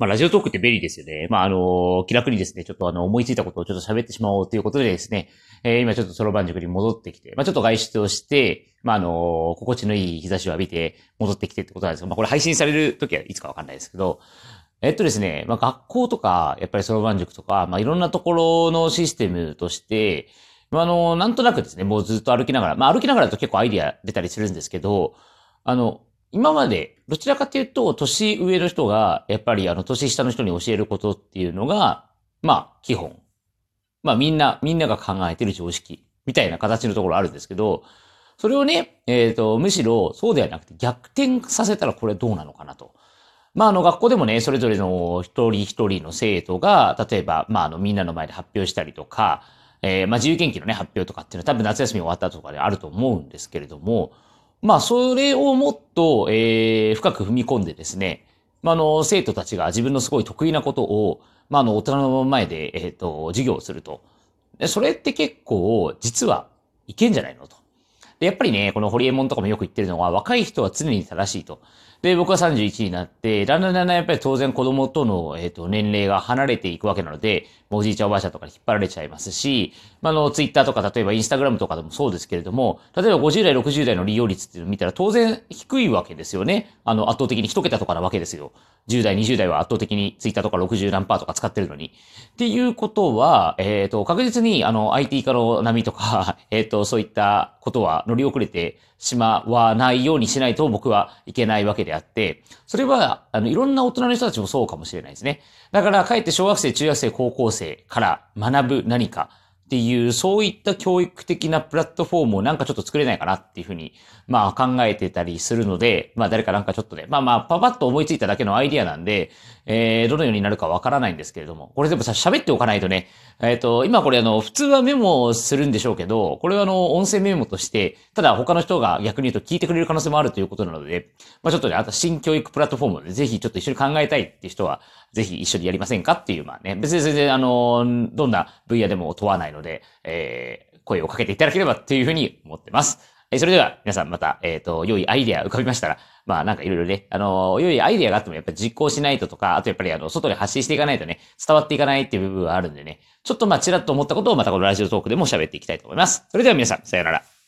まあ、ラジオトークって便利ですよね。まあ、あの、気楽にですね、ちょっとあの、思いついたことをちょっと喋ってしまおうということでですね、えー、今ちょっとソロバン塾に戻ってきて、まあ、ちょっと外出をして、まあ、あの、心地のいい日差しを浴びて戻ってきてってことなんですけど、まあ、これ配信される時はいつかわかんないですけど、えっとですね、まあ、学校とか、やっぱりソロバン塾とか、まあ、いろんなところのシステムとして、まあ、あの、なんとなくですね、もうずっと歩きながら、まあ、歩きながらだと結構アイディア出たりするんですけど、あの、今まで、どちらかというと、年上の人が、やっぱりあの、年下の人に教えることっていうのが、まあ、基本。まあ、みんな、みんなが考えてる常識、みたいな形のところあるんですけど、それをね、えっ、ー、と、むしろ、そうではなくて、逆転させたらこれどうなのかなと。まあ、あの、学校でもね、それぞれの一人一人の生徒が、例えば、まあ、あの、みんなの前で発表したりとか、えー、まあ、自由研究のね、発表とかっていうのは多分夏休み終わったとかであると思うんですけれども、まあ、それをもっと、えー、深く踏み込んでですね、まあ、あの、生徒たちが自分のすごい得意なことを、まあ、あの、大人の前で、えっ、ー、と、授業をすると。それって結構、実はいけんじゃないのと。で、やっぱりね、このホリエモンとかもよく言ってるのは、若い人は常に正しいと。で、僕は31になって、だんだんだんだんやっぱり当然子供との、えっ、ー、と、年齢が離れていくわけなので、おじいちゃんおばあちゃんとかに引っ張られちゃいますし、まあ、あの、ツイッターとか、例えばインスタグラムとかでもそうですけれども、例えば50代、60代の利用率っていうのを見たら当然低いわけですよね。あの、圧倒的に一桁とかなわけですよ。10代、20代は圧倒的にツイッターとか60何パーとか使ってるのに。っていうことは、えっ、ー、と、確実にあの IT 化の波とか、えっ、ー、と、そういったことは乗り遅れてしまわないようにしないと僕はいけないわけであって、それは、あの、いろんな大人の人たちもそうかもしれないですね。だから、かえって小学生、中学生、高校生から学ぶ何か、っていう、そういった教育的なプラットフォームをなんかちょっと作れないかなっていうふうに、まあ考えてたりするので、まあ誰かなんかちょっとね、まあまあパパッと思いついただけのアイディアなんで、えー、どのようになるかわからないんですけれども、これでもさ、喋っておかないとね、えっ、ー、と、今これあの、普通はメモするんでしょうけど、これはあの、音声メモとして、ただ他の人が逆に言うと聞いてくれる可能性もあるということなので、まあちょっとね、あと新教育プラットフォームでぜひちょっと一緒に考えたいっていう人は、ぜひ一緒にやりませんかっていう、まあね、別に全然あの、どんな分野でも問わないので、でえー、声をかけていただければっていうふうに思ってます。えそれでは、皆さんまた、えっ、ー、と、良いアイデア浮かびましたら、まあなんかいろいろね、あの良いアイデアがあってもやっぱり実行しないととか、あとやっぱりあの、外で発信していかないとね、伝わっていかないっていう部分はあるんでね、ちょっとまあちらっと思ったことをまたこのラジオトークでも喋っていきたいと思います。それでは皆さん、さよなら。